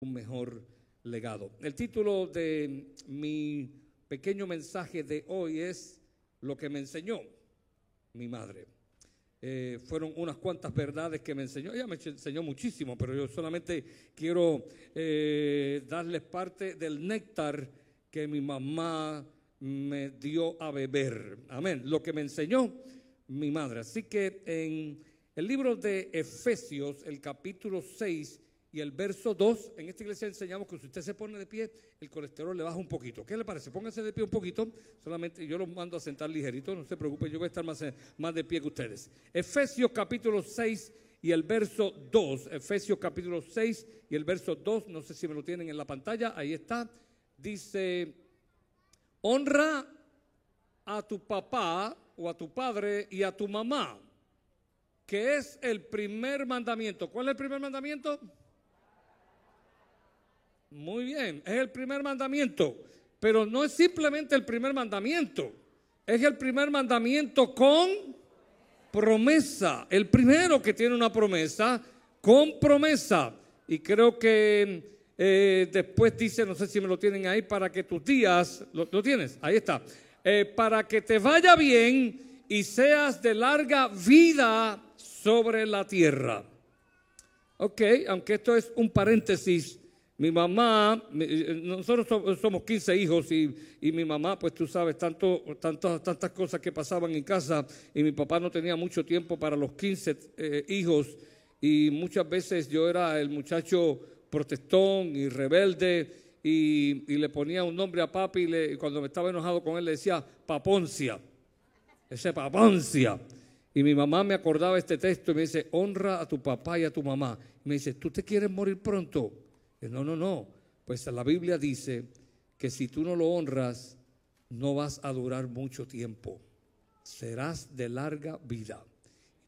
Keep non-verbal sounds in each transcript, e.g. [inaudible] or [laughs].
un mejor legado. El título de mi pequeño mensaje de hoy es Lo que me enseñó mi madre. Eh, fueron unas cuantas verdades que me enseñó. Ella me enseñó muchísimo, pero yo solamente quiero eh, darles parte del néctar que mi mamá me dio a beber. Amén. Lo que me enseñó mi madre. Así que en el libro de Efesios, el capítulo 6 y el verso 2, en esta iglesia enseñamos que si usted se pone de pie, el colesterol le baja un poquito. ¿Qué le parece? Póngase de pie un poquito, solamente yo los mando a sentar ligerito, no se preocupe, yo voy a estar más, más de pie que ustedes. Efesios capítulo 6 y el verso 2, Efesios capítulo 6 y el verso 2, no sé si me lo tienen en la pantalla, ahí está, dice, honra a tu papá o a tu padre y a tu mamá, que es el primer mandamiento. ¿Cuál es el primer mandamiento? Muy bien, es el primer mandamiento, pero no es simplemente el primer mandamiento, es el primer mandamiento con promesa, el primero que tiene una promesa con promesa. Y creo que eh, después dice, no sé si me lo tienen ahí, para que tus días, lo, tienes, ahí está, eh, para que te vaya bien y seas de larga vida sobre la tierra. Ok, aunque esto es un paréntesis mi mamá, eh, nosotros somos 15 hijos y, mi mamá, pues tú sabes, tanto, tantas, tantas cosas que pasaban en casa y mi papá no tenía mucho tiempo para los 15 eh, hijos y muchas veces yo era el muchacho protestón y rebelde y, le ponía un nombre a papi y, cuando me estaba enojado con él le decía paponcia, ese paponcia. Y mi mamá me acordaba este texto y me dice, honra a tu papá y a tu mamá. Y me dice, ¿tú te quieres morir pronto? No, no, no. Pues la Biblia dice que si tú no lo honras, no vas a durar mucho tiempo. Serás de larga vida.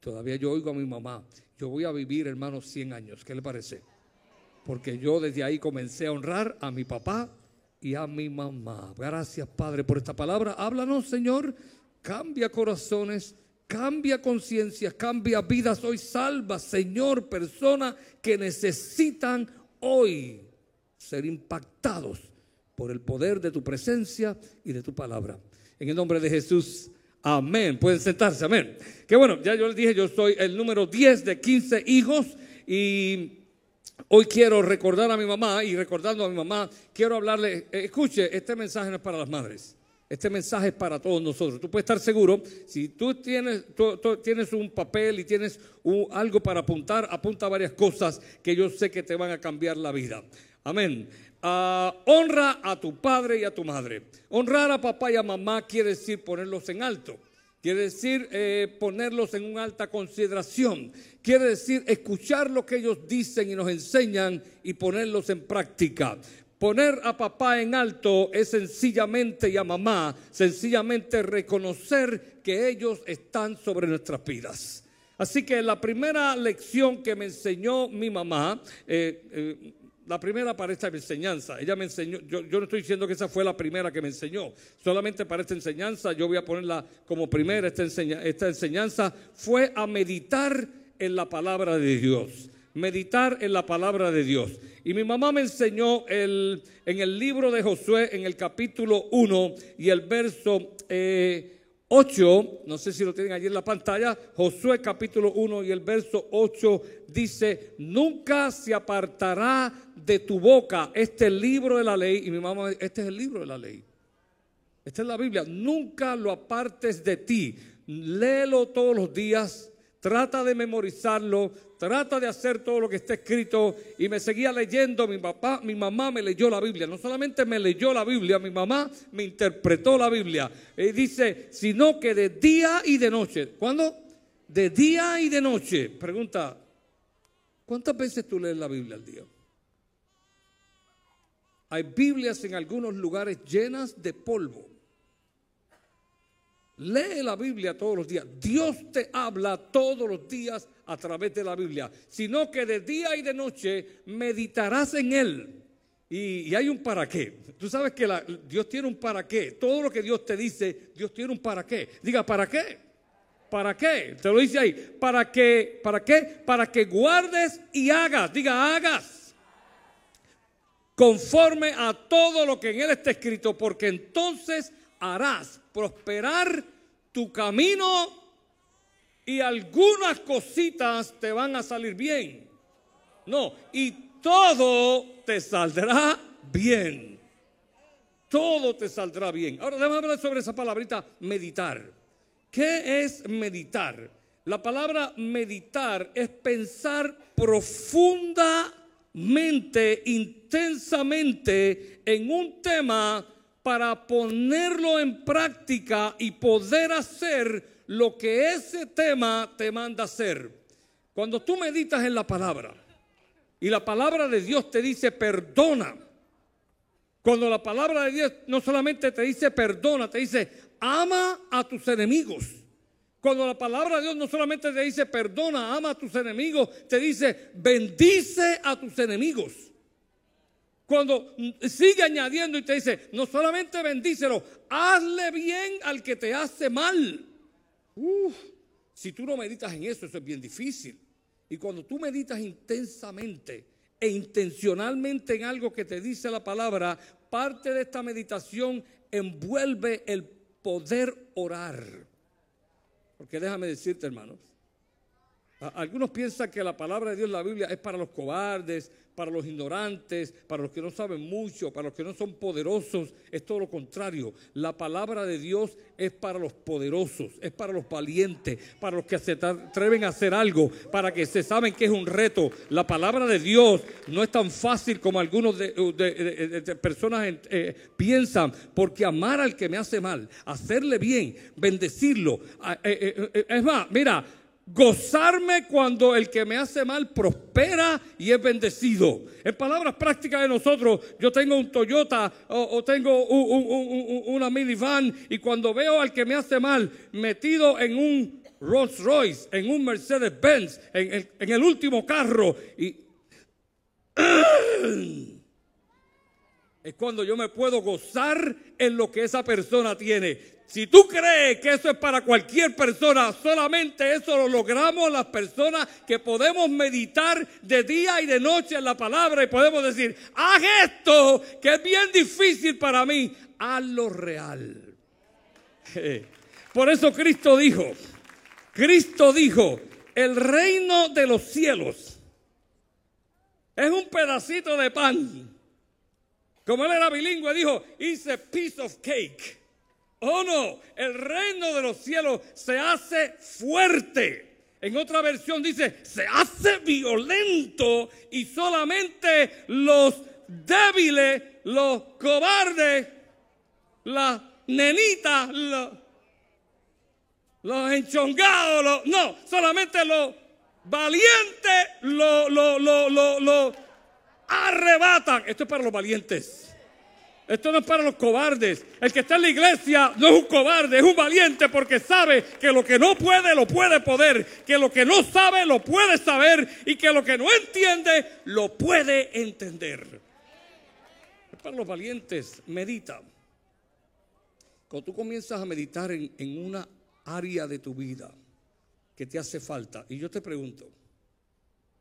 Todavía yo oigo a mi mamá, yo voy a vivir, hermanos, 100 años. ¿Qué le parece? Porque yo desde ahí comencé a honrar a mi papá y a mi mamá. Gracias, Padre, por esta palabra. Háblanos, Señor. Cambia corazones, cambia conciencia, cambia vidas. Hoy salva, Señor, personas que necesitan hoy ser impactados por el poder de tu presencia y de tu palabra. En el nombre de Jesús, amén. Pueden sentarse, amén. Que bueno, ya yo les dije, yo soy el número 10 de 15 hijos y hoy quiero recordar a mi mamá y recordando a mi mamá, quiero hablarle, eh, escuche, este mensaje no es para las madres. Este mensaje es para todos nosotros. Tú puedes estar seguro, si tú tienes, un papel y tienes algo para apuntar, apunta varias cosas que yo sé que te van a cambiar la vida. Amén. Ah, honra a tu padre y a tu madre. Honrar a papá y a mamá quiere decir ponerlos en alto. Quiere decir eh, ponerlos en una alta consideración. Quiere decir escuchar lo que ellos dicen y nos enseñan y ponerlos en práctica. Poner a papá en alto es sencillamente y a mamá, sencillamente reconocer que ellos están sobre nuestras vidas. Así que la primera lección que me enseñó mi mamá, eh, eh, la primera para esta enseñanza, ella me enseñó, yo, no estoy diciendo que esa fue la primera que me enseñó, solamente para esta enseñanza, yo voy a ponerla como primera, esta, esta enseñanza fue a meditar en la palabra de Dios meditar en la palabra de Dios. Y mi mamá me enseñó el, en el libro de Josué, en el capítulo 1 y el verso 8, eh, no sé si lo tienen allí en la pantalla, Josué capítulo 1 y el verso 8 dice, nunca se apartará de tu boca este libro de la ley. Y mi mamá, este es el libro de la ley. Esta es la Biblia. Nunca lo apartes de ti. Léelo todos los días trata de memorizarlo, trata de hacer todo lo que está escrito y me seguía leyendo. Mi papá, mi mamá me leyó la Biblia. No solamente me leyó la Biblia, mi mamá me interpretó la Biblia. Y dice, sino que de día y de noche. ¿Cuándo? De día y de noche. Pregunta, ¿cuántas veces tú lees la Biblia al día? Hay Biblias en algunos lugares llenas de polvo. Lee la Biblia todos los días. Dios te habla todos los días a través de la Biblia, sino que de día y de noche meditarás en Él. Y, hay un para qué. Tú sabes que Dios tiene un para qué. Todo lo que Dios te dice, Dios tiene un para qué. Diga, ¿para qué? ¿Para qué? Te lo dice ahí. ¿Para qué? ¿Para qué? Para que guardes y hagas. Diga, hagas. conforme a todo lo que en él está escrito, porque entonces harás prosperar tu camino y algunas cositas te van a salir bien. No, y todo te saldrá bien. Todo te saldrá bien. Ahora déjame hablar sobre esa palabrita meditar. ¿Qué es meditar? La palabra meditar es pensar profundamente, intensamente en un tema para ponerlo en práctica y poder hacer lo que ese tema te manda hacer. Cuando tú meditas en la palabra y la palabra de Dios te dice perdona, cuando la palabra de Dios no solamente te dice perdona, te dice ama a tus enemigos. Cuando la palabra de Dios no solamente te dice perdona, ama a tus enemigos, te dice bendice a tus enemigos. Cuando sigue añadiendo y te dice, no solamente bendícelo, hazle bien al que te hace mal. si tú no meditas en eso, eso es bien difícil. Y cuando tú meditas intensamente e intencionalmente en algo que te dice la palabra, parte de esta meditación envuelve el poder orar. Porque déjame decirte, hermanos, algunos piensan que la palabra de Dios, la Biblia, es para los cobardes, para los ignorantes, para los que no saben mucho, para los que no son poderosos. Es todo lo contrario. La palabra de Dios es para los poderosos, es para los valientes, para los que se atreven a hacer algo, para que se saben que es un reto. La palabra de Dios no es tan fácil como algunos de, personas eh, piensan, porque amar al que me hace mal, hacerle bien, bendecirlo. Eh, eh, es más, mira, gozarme cuando el que me hace mal prospera y es bendecido. En palabras prácticas de nosotros, yo tengo un Toyota o, tengo una minivan y cuando veo al que me hace mal metido en un Rolls Royce, en un Mercedes Benz, en el, último carro y [clears throat] es cuando yo me puedo gozar en lo que esa persona tiene. Si tú crees que eso es para cualquier persona, solamente eso lo logramos las personas que podemos meditar de día y de noche en la palabra y podemos decir, haz esto que es bien difícil para mí, lo real. [laughs] Por eso Cristo dijo, Cristo dijo, el reino de los cielos es un pedacito de pan. Como él era bilingüe, dijo, it's a piece of cake. Oh no, el reino de los cielos se hace fuerte. En otra versión dice, se hace violento y solamente los débiles, los cobardes, las nenitas, los, los enchongados, no, solamente los valientes lo, lo, lo, lo arrebatan. Esto es para los valientes. Esto no es para los cobardes. El que está en la iglesia no es un cobarde, es un valiente porque sabe que lo que no puede lo puede poder, que lo que no sabe lo puede saber y que lo que no entiende lo puede entender. Es para los valientes. Medita. Cuando tú comienzas a meditar en, en una área de tu vida que te hace falta, y yo te pregunto,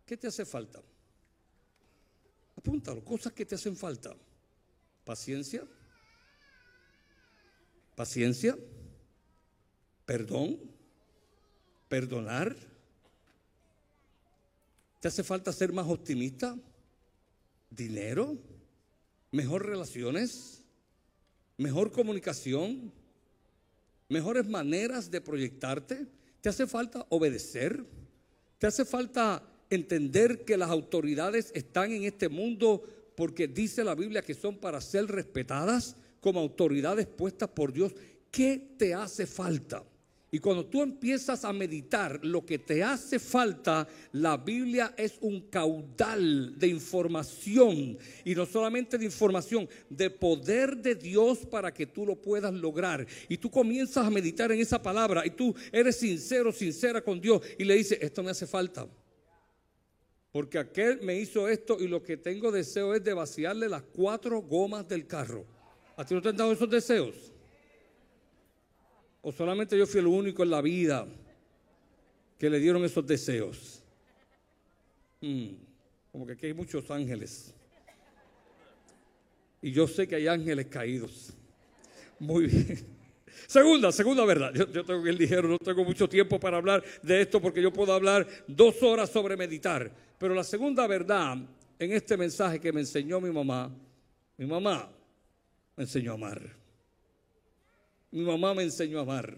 ¿qué te hace falta? Apúntalo, cosas que te hacen falta. Paciencia. Paciencia. Perdón. Perdonar. ¿Te hace falta ser más optimista? ¿Dinero? ¿Mejor relaciones? ¿Mejor comunicación? ¿Mejores maneras de proyectarte? ¿Te hace falta obedecer? ¿Te hace falta entender que las autoridades están en este mundo porque dice la Biblia que son para ser respetadas como autoridades puestas por Dios. ¿Qué te hace falta? Y cuando tú empiezas a meditar lo que te hace falta, la Biblia es un caudal de información. Y no solamente de información, de poder de Dios para que tú lo puedas lograr. Y tú comienzas a meditar en esa palabra y tú eres sincero, sincera con Dios y le dices, esto me hace falta. Porque aquel me hizo esto y lo que tengo deseo es de vaciarle las cuatro gomas del carro. ¿A ti no te han dado esos deseos? ¿O solamente yo fui el único en la vida que le dieron esos deseos? Hmm, como que aquí hay muchos ángeles. Y yo sé que hay ángeles caídos. Muy bien. Segunda, segunda verdad. Yo, tengo que ligero, no tengo mucho tiempo para hablar de esto porque yo puedo hablar dos horas sobre meditar. Pero la segunda verdad en este mensaje que me enseñó mi mamá, mi mamá me enseñó a amar. Mi mamá me enseñó a amar.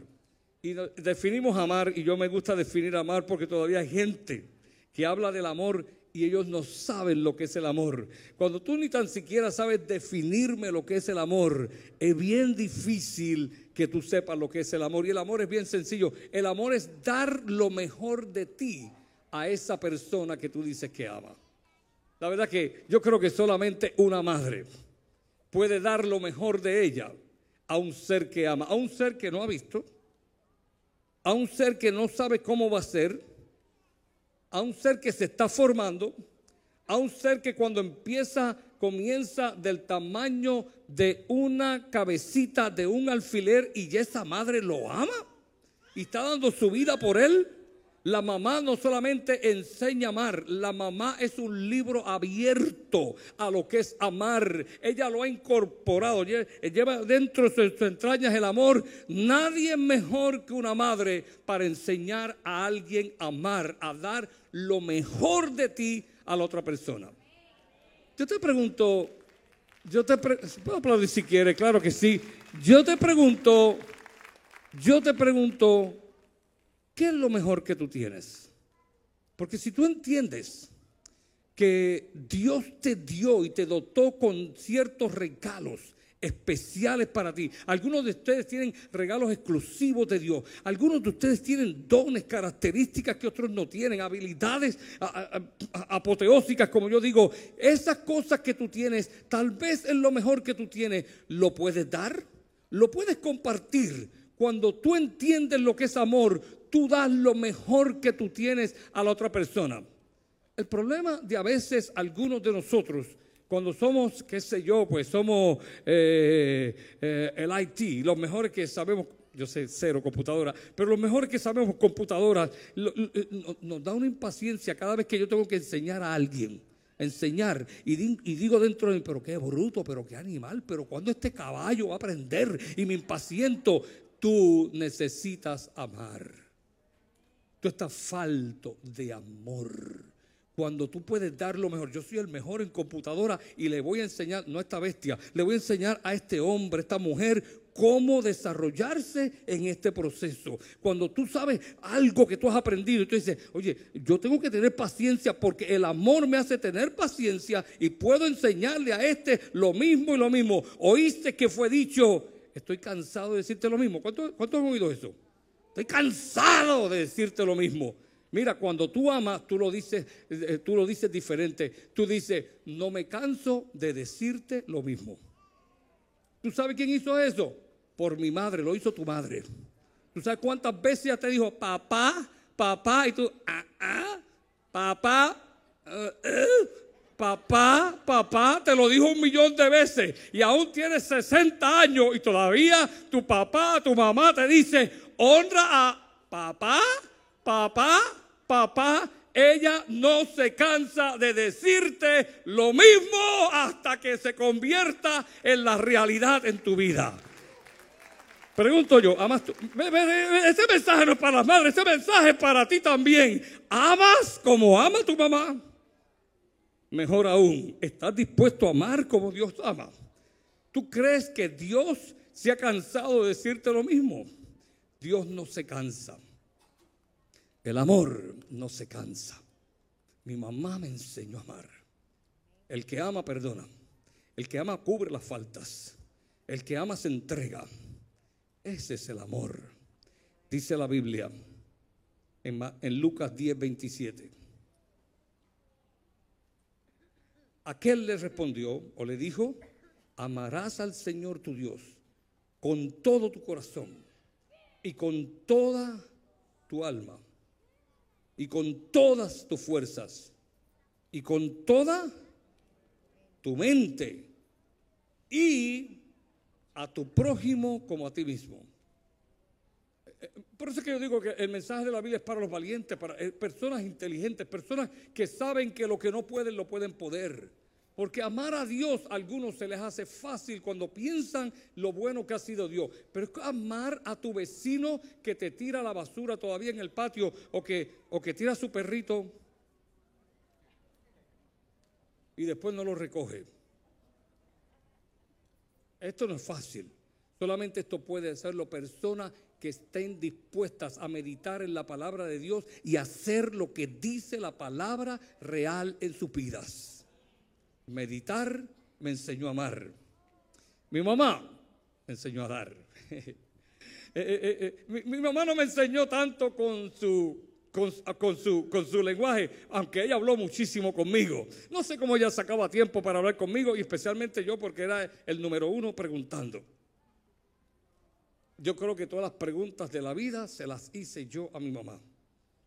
Y definimos amar, y yo me gusta definir amar porque todavía hay gente que habla del amor y ellos no saben lo que es el amor. Cuando tú ni tan siquiera sabes definirme lo que es el amor, es bien difícil que tú sepas lo que es el amor. Y el amor es bien sencillo. El amor es dar lo mejor de ti a esa persona que tú dices que ama. La verdad que yo creo que solamente una madre puede dar lo mejor de ella a un ser que ama, a un ser que no ha visto, a un ser que no sabe cómo va a ser, a un ser que se está formando, a un ser que cuando empieza comienza del tamaño de una cabecita de un alfiler y esa madre lo ama y está dando su vida por él. La mamá no solamente enseña a amar, la mamá es un libro abierto a lo que es amar. Ella lo ha incorporado, lleva dentro de sus entrañas el amor. Nadie es mejor que una madre para enseñar a alguien a amar, a dar lo mejor de ti a la otra persona. Yo te pregunto, yo te puedo aplaudir si quieres, claro que sí. Yo te pregunto, yo te pregunto, ¿qué es lo mejor que tú tienes? Porque si tú entiendes que Dios te dio y te dotó con ciertos regalos especiales para ti. Algunos de ustedes tienen regalos exclusivos de Dios. Algunos de ustedes tienen dones, características que otros no tienen, habilidades apoteósicas, como yo digo. Esas cosas que tú tienes, tal vez es lo mejor que tú tienes. ¿Lo puedes dar? ¿Lo puedes compartir? Cuando tú entiendes lo que es amor, tú das lo mejor que tú tienes a la otra persona. El problema de a veces algunos de nosotros, cuando somos, qué sé yo, pues somos eh, eh, el IT, los mejores que sabemos, yo sé cero computadora, pero los mejores que sabemos computadoras, nos da una impaciencia cada vez que yo tengo que enseñar a alguien enseñar. Y, y, digo dentro de mí, pero qué bruto, pero qué animal, pero cuando este caballo va a aprender y me impaciento, tú necesitas amar. Tú estás falto de amor. Cuando tú puedes dar lo mejor, yo soy el mejor en computadora y le voy a enseñar, no a esta bestia, le voy a enseñar a este hombre, a esta mujer, cómo desarrollarse en este proceso. Cuando tú sabes algo que tú has aprendido y tú dices, oye, yo tengo que tener paciencia porque el amor me hace tener paciencia y puedo enseñarle a este lo mismo y lo mismo. Oíste que fue dicho, estoy cansado de decirte lo mismo. ¿Cuántos cuánto han oído eso? Estoy cansado de decirte lo mismo. Mira, cuando tú amas, tú lo dices, eh, tú lo dices diferente. Tú dices, no me canso de decirte lo mismo. ¿Tú sabes quién hizo eso? Por mi madre, lo hizo tu madre. ¿Tú sabes cuántas veces ella te dijo, papá, papá? Y tú, ah, ah, papá, eh, eh, papá, papá, te lo dijo un millón de veces. Y aún tienes 60 años y todavía tu papá, tu mamá te dice, honra a papá, papá, papá. Ella no se cansa de decirte lo mismo hasta que se convierta en la realidad en tu vida. Pregunto yo, ¿amas tú? Ese mensaje no es para las madres, ese mensaje es para ti también. ¿Amas como ama tu mamá? Mejor aún, ¿estás dispuesto a amar como Dios ama? ¿Tú crees que Dios se ha cansado de decirte lo mismo? Dios no se cansa. El amor no se cansa. Mi mamá me enseñó a amar. El que ama perdona. El que ama cubre las faltas. El que ama se entrega. Ese es el amor. Dice la Biblia en, Lucas 10, 27. Aquel le respondió o le dijo, amarás al Señor tu Dios con todo tu corazón y con toda tu alma y con todas tus fuerzas y con toda tu mente y a tu prójimo como a ti mismo. Eh, por eso es que yo digo que el mensaje de la Biblia es para los valientes, para eh, personas inteligentes, personas que saben que lo que no pueden lo pueden poder. Porque amar a Dios a algunos se les hace fácil cuando piensan lo bueno que ha sido Dios. Pero es amar a tu vecino que te tira la basura todavía en el patio o que, o que tira a su perrito y después no lo recoge. Esto no es fácil. Solamente esto puede hacerlo personas que estén dispuestas a meditar en la palabra de Dios y hacer lo que dice la palabra real en sus vidas. Meditar me enseñó a amar. Mi mamá me enseñó a dar. [laughs] Eh, eh, eh, mi, mamá no me enseñó tanto con su con, su, con su lenguaje, aunque ella habló muchísimo conmigo. No sé cómo ella sacaba tiempo para hablar conmigo y especialmente yo porque era el número uno preguntando. Yo creo que todas las preguntas de la vida se las hice yo a mi mamá.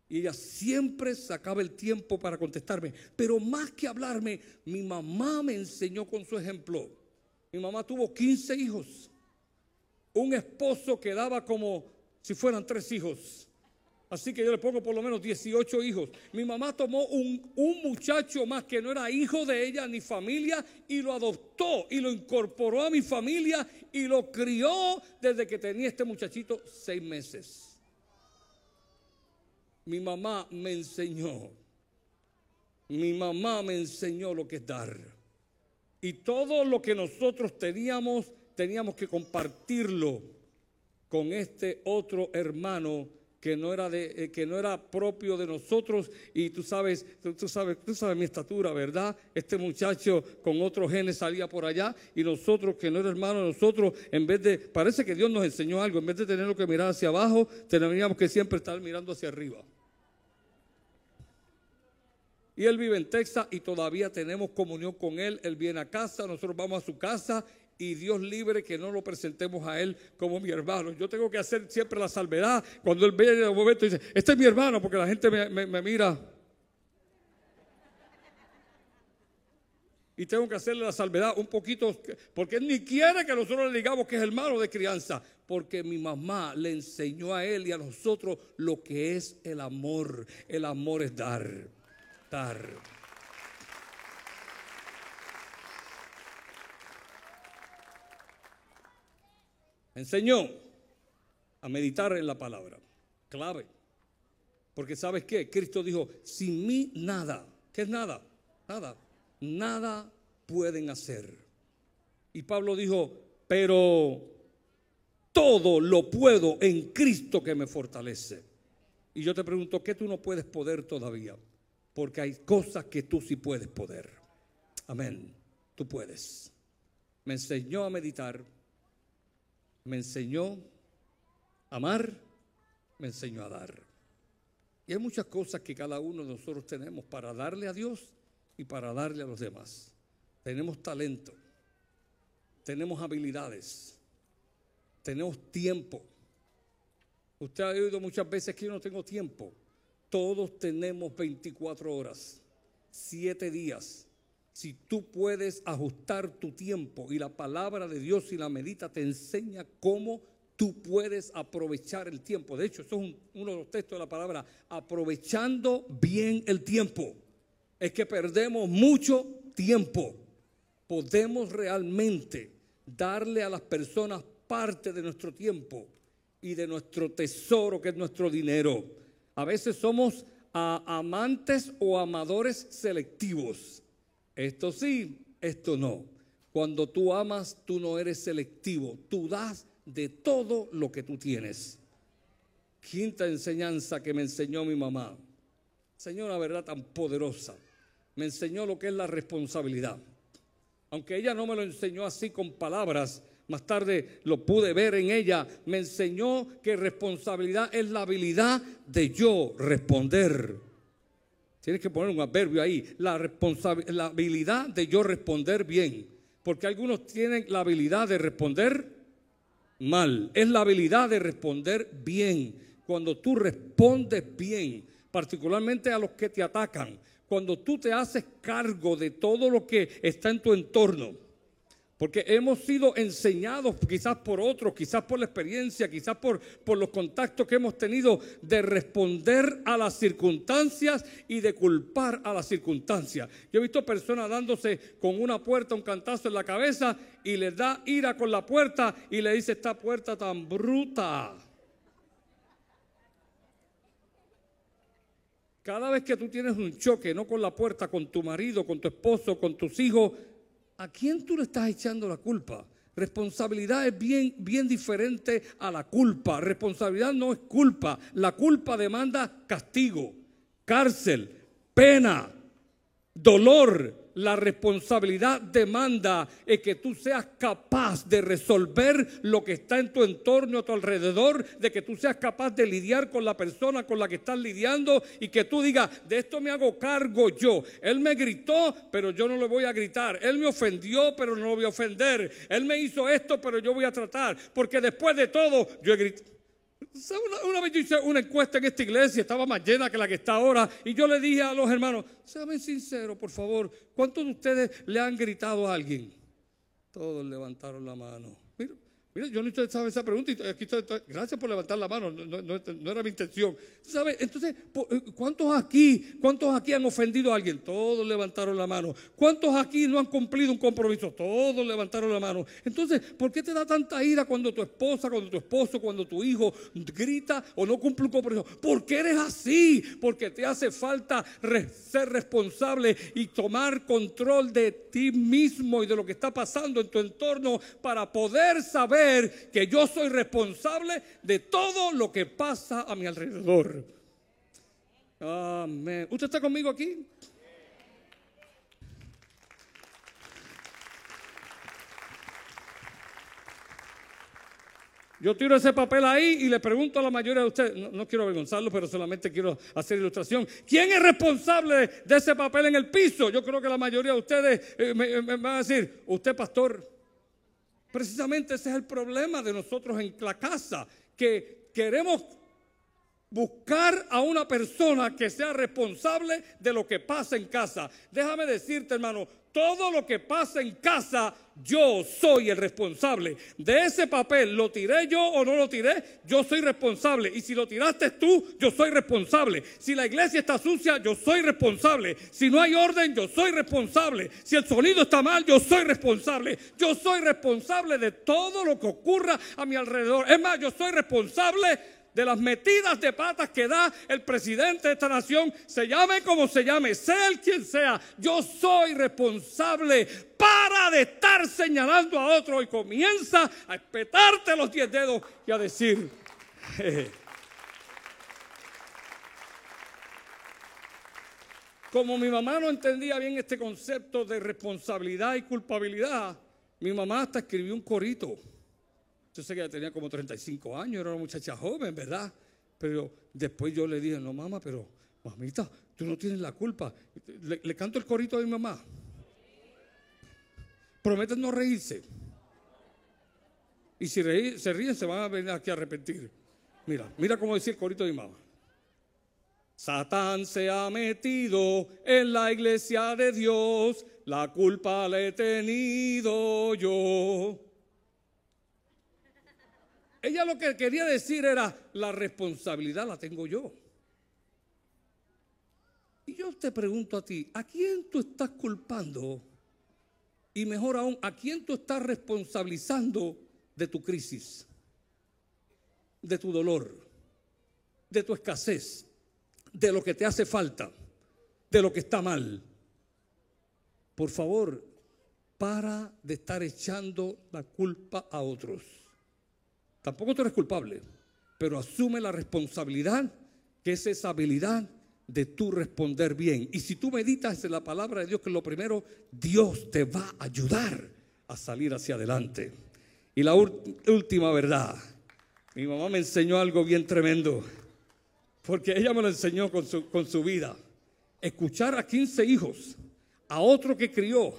Y ella siempre sacaba el tiempo para contestarme. Pero más que hablarme, mi mamá me enseñó con su ejemplo. Mi mamá tuvo 15 hijos. Un esposo que daba como si fueran tres hijos. Así que yo le pongo por lo menos 18 hijos. Mi mamá tomó un, un, muchacho más que no era hijo de ella ni familia y lo adoptó y lo incorporó a mi familia y lo crió desde que tenía este muchachito seis meses. Mi mamá me enseñó. Mi mamá me enseñó lo que es dar. Y todo lo que nosotros teníamos, teníamos que compartirlo con este otro hermano que no era de eh, que no era propio de nosotros y tú sabes tú, sabes tú sabes mi estatura verdad este muchacho con otros genes salía por allá y nosotros que no era hermano nosotros en vez de parece que Dios nos enseñó algo en vez de tenerlo que mirar hacia abajo teníamos que siempre estar mirando hacia arriba y él vive en Texas y todavía tenemos comunión con él. Él viene a casa, nosotros vamos a su casa y Dios libre que no lo presentemos a Él como mi hermano. Yo tengo que hacer siempre la salvedad cuando Él ve en el momento y dice, este es mi hermano, porque la gente me, mira. Y tengo que hacerle la salvedad un poquito, porque Él ni quiere que nosotros le digamos que es hermano de crianza, porque mi mamá le enseñó a Él y a nosotros lo que es el amor. El amor es dar, enseñó a meditar en la palabra. Clave. Porque sabes qué? Cristo dijo, sin mí nada. ¿Qué es nada? Nada. Nada pueden hacer. Y Pablo dijo, pero todo lo puedo en Cristo que me fortalece. Y yo te pregunto, ¿qué tú no puedes poder todavía? Porque hay cosas que tú sí puedes poder. Amén. Tú puedes. Me enseñó a meditar me enseñó a amar, me enseñó a dar. Y hay muchas cosas que cada uno de nosotros tenemos para darle a Dios y para darle a los demás. Tenemos talento, tenemos habilidades, tenemos tiempo. Usted ha oído muchas veces que yo no tengo tiempo. Todos tenemos 24 horas, 7 días, si tú puedes ajustar tu tiempo y la palabra de Dios y la medita te enseña cómo tú puedes aprovechar el tiempo. De hecho, eso es uno de los textos de la palabra, aprovechando bien el tiempo. Es que perdemos mucho tiempo. Podemos realmente darle a las personas parte de nuestro tiempo y de nuestro tesoro que es nuestro dinero. A veces somos amantes o amadores selectivos. Esto sí, esto no. Cuando tú amas, tú no eres selectivo, tú das de todo lo que tú tienes. Quinta enseñanza que me enseñó mi mamá. Señora, verdad tan poderosa. Me enseñó lo que es la responsabilidad. Aunque ella no me lo enseñó así con palabras, más tarde lo pude ver en ella. Me enseñó que responsabilidad es la habilidad de yo responder Tienes que poner un adverbio ahí. La, la habilidad de yo responder bien. Porque algunos tienen la habilidad de responder mal. Es la habilidad de responder bien. Cuando tú respondes bien, particularmente a los que te atacan. Cuando tú te haces cargo de todo lo que está en tu entorno. Porque hemos sido enseñados quizás por otros, quizás por la experiencia, quizás por, los contactos que hemos tenido de responder a las circunstancias y de culpar a las circunstancias. Yo he visto personas dándose con una puerta un cantazo en la cabeza y les da ira con la puerta y le dice esta puerta tan bruta. Cada vez que tú tienes un choque, no con la puerta, con tu marido, con tu esposo, con tus hijos, ¿a quién tú le estás echando la culpa? Responsabilidad es bien, bien diferente a la culpa. Responsabilidad no es culpa. La culpa demanda castigo, cárcel, pena, dolor, la responsabilidad demanda es que tú seas capaz de resolver lo que está en tu entorno, a tu alrededor, de que tú seas capaz de lidiar con la persona con la que estás lidiando y que tú digas, de esto me hago cargo yo. Él me gritó, pero yo no le voy a gritar. Él me ofendió, pero no lo voy a ofender. Él me hizo esto, pero yo voy a tratar. Porque después de todo, yo he gritado. Una, vez yo hice una encuesta en esta iglesia, estaba más llena que la que está ahora, y yo le dije a los hermanos, sean sinceros, por favor, ¿cuántos de ustedes le han gritado a alguien? Todos levantaron la mano. Mira, yo no estaba esa pregunta y aquí gracias por levantar la mano, no, era mi intención. ¿Sabe? Entonces, eh, ¿cuántos aquí, cuántos aquí han ofendido a alguien? Todos levantaron la mano. ¿Cuántos aquí no han cumplido un compromiso? Todos levantaron la mano. Entonces, ¿por qué te da tanta ira cuando tu esposa, cuando tu esposo, cuando tu hijo grita o no cumple un compromiso? ¿Por qué eres así? Porque te hace falta ser responsable y tomar control de ti mismo y de lo que está pasando en tu entorno para poder saber que yo soy responsable de todo lo que pasa a mi alrededor. Amén. ¿Usted está conmigo aquí? Yo tiro ese papel ahí y le pregunto a la mayoría de ustedes, no, quiero avergonzarlo, pero solamente quiero hacer ilustración. ¿Quién es responsable de ese papel en el piso? Yo creo que la mayoría de ustedes eh, me, me van a decir, usted pastor, Precisamente ese es el problema de nosotros en la casa, que queremos buscar a una persona que sea responsable de lo que pasa en casa. Déjame decirte, hermano, todo lo que pasa en casa, yo soy el responsable. De ese papel, ¿lo tiré yo o no lo tiré? Yo soy responsable. Y si lo tiraste tú, yo soy responsable. Si la iglesia está sucia, yo soy responsable. Si no hay orden, yo soy responsable. Si el sonido está mal, yo soy responsable. Yo soy responsable de todo lo que ocurra a mi alrededor. Es más, yo soy responsable de las metidas de patas que da el presidente de esta nación, se llame como se llame, sea el quien sea, yo soy responsable. Para de estar señalando a otro y comienza a espetarte los diez dedos y a decir, Como mi mamá no entendía bien este concepto de responsabilidad y culpabilidad, mi mamá hasta escribió un corito yo sé que ella tenía como 35 años, era una muchacha joven, ¿verdad? Pero después yo le dije, no, mamá, pero mamita, tú no tienes la culpa. Le, canto el corito a mi mamá. Prometen no reírse. Y si se ríen, se van a venir aquí a arrepentir. Mira, mira cómo decía el corito de mi mamá. Satán se ha metido en la iglesia de Dios, la culpa la he tenido yo. Ella lo que quería decir era, la responsabilidad la tengo yo. Y yo te pregunto a ti, ¿a quién tú estás culpando? Y mejor aún, ¿a quién tú estás responsabilizando de tu crisis? De tu dolor, de tu escasez, de lo que te hace falta, de lo que está mal. Por favor, para de estar echando la culpa a otros. Tampoco tú eres culpable, pero asume la responsabilidad que es esa habilidad de tú responder bien. Y si tú meditas en la palabra de Dios, que lo primero, Dios te va a ayudar a salir hacia adelante. Y la última verdad, mi mamá me enseñó algo bien tremendo, porque ella me lo enseñó con su, con su vida. Escuchar a 15 hijos, a otro que crió,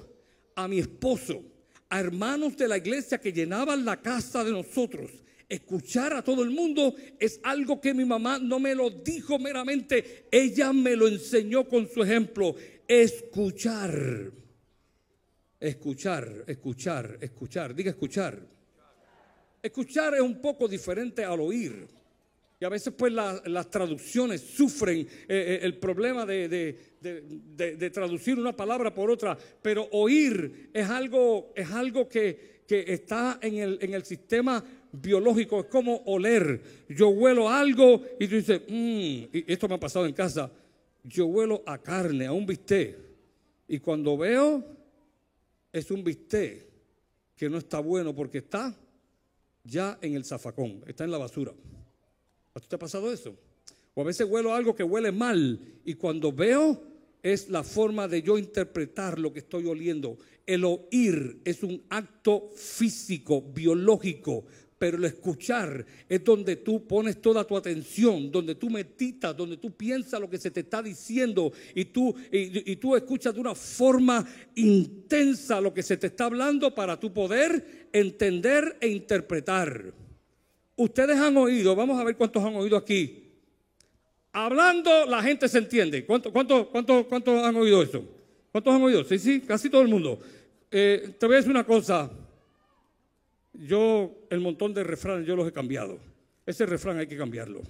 a mi esposo, a hermanos de la iglesia que llenaban la casa de nosotros, Escuchar a todo el mundo es algo que mi mamá no me lo dijo meramente, ella me lo enseñó con su ejemplo. Escuchar. Escuchar, escuchar, escuchar. Diga escuchar. Escuchar es un poco diferente al oír. Y a veces pues las traducciones sufren eh, eh, el problema de, traducir una palabra por otra, pero oír es algo, es algo que, está en el, en el, sistema biológico, es como oler. Yo huelo algo y tú dices, mmm, y esto me ha pasado en casa, yo huelo a carne, a un bistec. Y cuando veo, es un bistec que no está bueno porque está ya en el zafacón, está en la basura. ¿A ti te ha pasado eso? O a veces huelo algo que huele mal y cuando veo es la forma de yo interpretar lo que estoy oliendo. El oír es un acto físico, biológico, pero el escuchar es donde tú pones toda tu atención, donde tú meditas, donde tú piensas lo que se te está diciendo y tú, y, tú escuchas de una forma intensa lo que se te está hablando para tú poder entender e interpretar. Ustedes han oído, vamos a ver cuántos han oído aquí. Hablando la gente se entiende. ¿Cuántos cuánto, cuánto, cuánto han oído eso? ¿Cuántos han oído? Sí, sí, casi todo el mundo. Eh, te voy a decir una cosa. Yo, el montón de refranes, yo los he cambiado. Ese refrán hay que cambiarlo.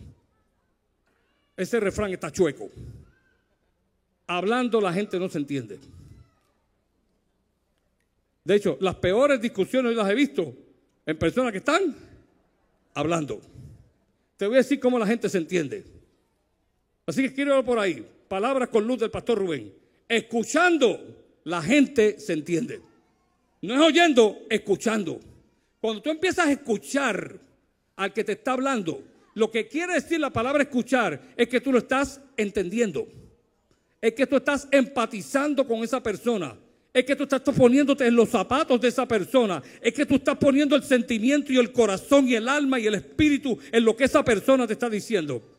Ese refrán está chueco. Hablando la gente no se entiende. De hecho, las peores discusiones las he visto en personas que están hablando. Te voy a decir cómo la gente se entiende. Así que quiero ir por ahí. Palabras con luz del pastor Rubén. Escuchando, la gente se entiende. No es oyendo, escuchando. Cuando tú empiezas a escuchar al que te está hablando, lo que quiere decir la palabra escuchar es que tú lo estás entendiendo. Es que tú estás empatizando con esa persona. Es que tú estás poniéndote en los zapatos de esa persona. Es que tú estás poniendo el sentimiento y el corazón y el alma y el espíritu en lo que esa persona te está diciendo.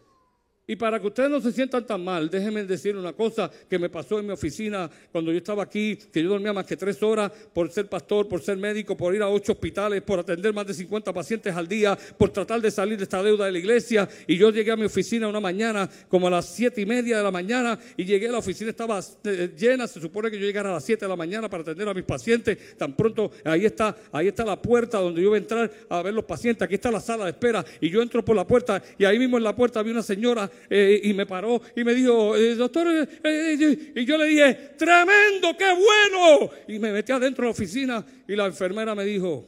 Y para que ustedes no se sientan tan mal, déjenme decir una cosa que me pasó en mi oficina cuando yo estaba aquí, que yo dormía más que tres horas por ser pastor, por ser médico, por ir a ocho hospitales, por atender más de 50 pacientes al día, por tratar de salir de esta deuda de la iglesia. Y yo llegué a mi oficina una mañana, como a las siete y media de la mañana, y llegué a la oficina, estaba eh, llena, se supone que yo llegara a las siete de la mañana para atender a mis pacientes. Tan pronto, ahí está, ahí está la puerta donde yo voy a entrar a ver los pacientes, aquí está la sala de espera, y yo entro por la puerta, y ahí mismo en la puerta había una señora eh, y me paró y me dijo, eh, doctor, eh, y yo le dije, tremendo, qué bueno. Y me metí adentro de la oficina y la enfermera me dijo,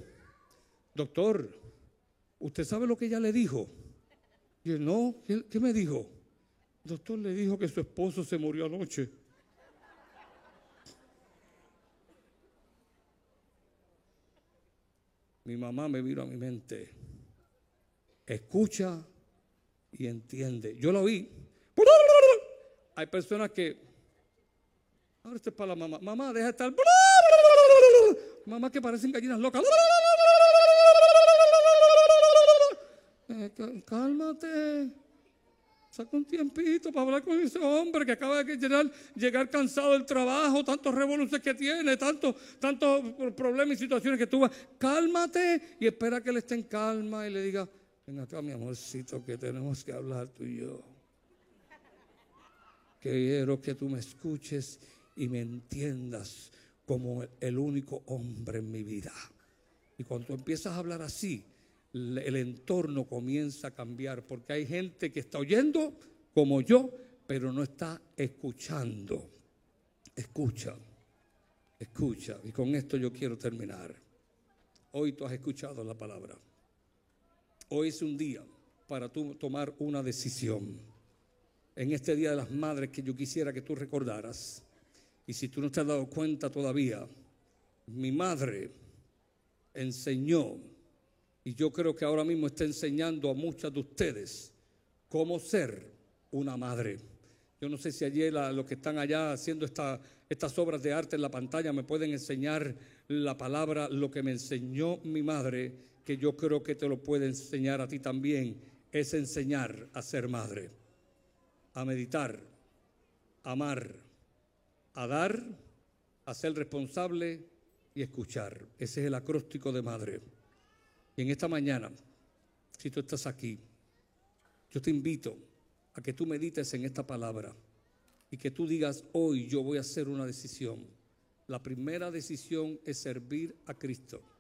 doctor, ¿usted sabe lo que ella le dijo? Y él, no, ¿qué me dijo? Doctor le dijo que su esposo se murió anoche. Mi mamá me vino a mi mente. Escucha y entiende. Yo lo vi. Hay personas que. Ahora esto es para la mamá. Mamá, deja de estar. Mamá que parecen gallinas locas. Eh, cálmate. Saca un tiempito para hablar con ese hombre que acaba de llegar, llegar cansado del trabajo, tantos revoluciones que tiene, tantos tanto problemas y situaciones que tuvo. Cálmate y espera que él esté en calma y le diga, Ven acá, mi amorcito, que tenemos que hablar tú y yo. Quiero que tú me escuches y me entiendas como el único hombre en mi vida. Y cuando empiezas a hablar así, el entorno comienza a cambiar, porque hay gente que está oyendo como yo, pero no está escuchando. Escucha, escucha. Y con esto yo quiero terminar. Hoy tú has escuchado la palabra. Hoy es un día para tú tomar una decisión. En este Día de las Madres que yo quisiera que tú recordaras. Y si tú no te has dado cuenta todavía, mi madre enseñó, y yo creo que ahora mismo está enseñando a muchas de ustedes cómo ser una madre. Yo no sé si ayer los que están allá haciendo estas obras de arte en la pantalla me pueden enseñar la palabra, lo que me enseñó mi madre que yo creo que te lo puede enseñar a ti también, es enseñar a ser madre, a meditar, a amar, a dar, a ser responsable y escuchar. Ese es el acróstico de madre. Y en esta mañana, si tú estás aquí, yo te invito a que tú medites en esta palabra y que tú digas, hoy yo voy a hacer una decisión La primera decisión es servir a Cristo.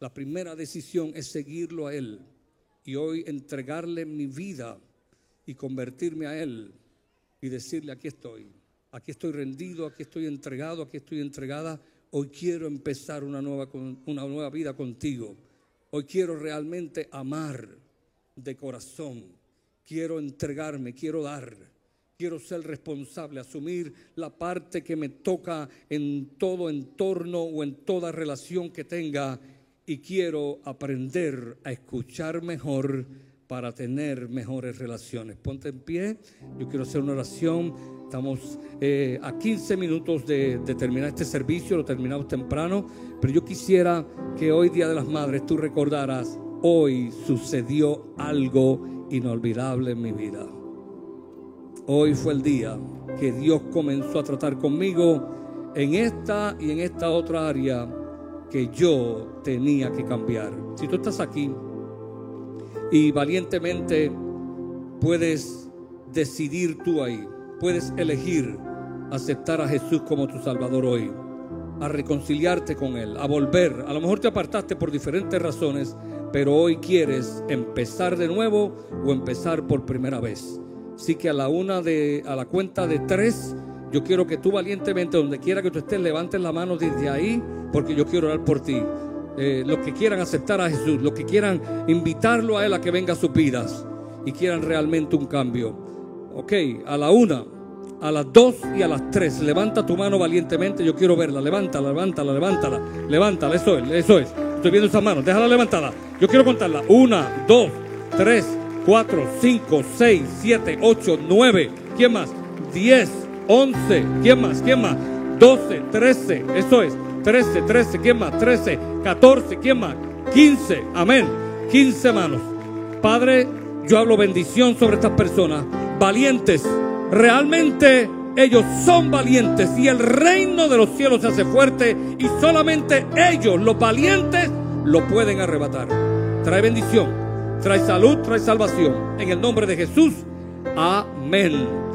La primera decisión es seguirlo a Él y hoy entregarle mi vida y convertirme a Él y decirle, aquí estoy, aquí estoy rendido, aquí estoy entregado, aquí estoy entregada. Hoy quiero empezar una nueva, una nueva vida contigo. Hoy quiero realmente amar de corazón. Quiero entregarme, quiero dar. Quiero ser responsable, asumir la parte que me toca en todo entorno o en toda relación que tenga. Y quiero aprender a escuchar mejor para tener mejores relaciones. Ponte en pie, yo quiero hacer una oración. Estamos eh, a 15 minutos de, de, terminar este servicio, lo terminamos temprano, pero yo quisiera que hoy, Día de las Madres, tú recordaras, hoy sucedió algo inolvidable en mi vida. Hoy fue el día que Dios comenzó a tratar conmigo en esta y en esta otra área que yo tenía que cambiar. Si tú estás aquí, y valientemente puedes decidir tú ahí, puedes elegir aceptar a Jesús como tu Salvador hoy, a reconciliarte con Él, a volver. A lo mejor te apartaste por diferentes razones, pero hoy quieres empezar de nuevo o empezar por primera vez. Así que a la una de, a la cuenta de tres, yo quiero que tú valientemente, donde quiera que tú estés, levantes la mano desde ahí, porque yo quiero orar por ti. Eh, los que quieran aceptar a Jesús, los que quieran invitarlo a Él a que venga a sus vidas y quieran realmente un cambio. Ok, a la una, a las dos y a las tres. Levanta tu mano valientemente, yo quiero verla. Levántala, levántala, levántala, levántala. Eso es, eso es. Estoy viendo esas manos, déjala levantada. Yo quiero contarla. Una, dos, tres, cuatro, cinco, seis, siete, ocho, nueve. ¿Quién más? Diez, once. ¿Quién más? ¿Quién más? Doce, trece. Eso es. 13, 13, ¿quién más? 13, 14, ¿quién más? 15, amén. 15 manos. Padre, yo hablo bendición sobre estas personas, valientes. Realmente ellos son valientes y el reino de los cielos se hace fuerte y solamente ellos, los valientes, lo pueden arrebatar. Trae bendición, trae salud, trae salvación. En el nombre de Jesús, amén.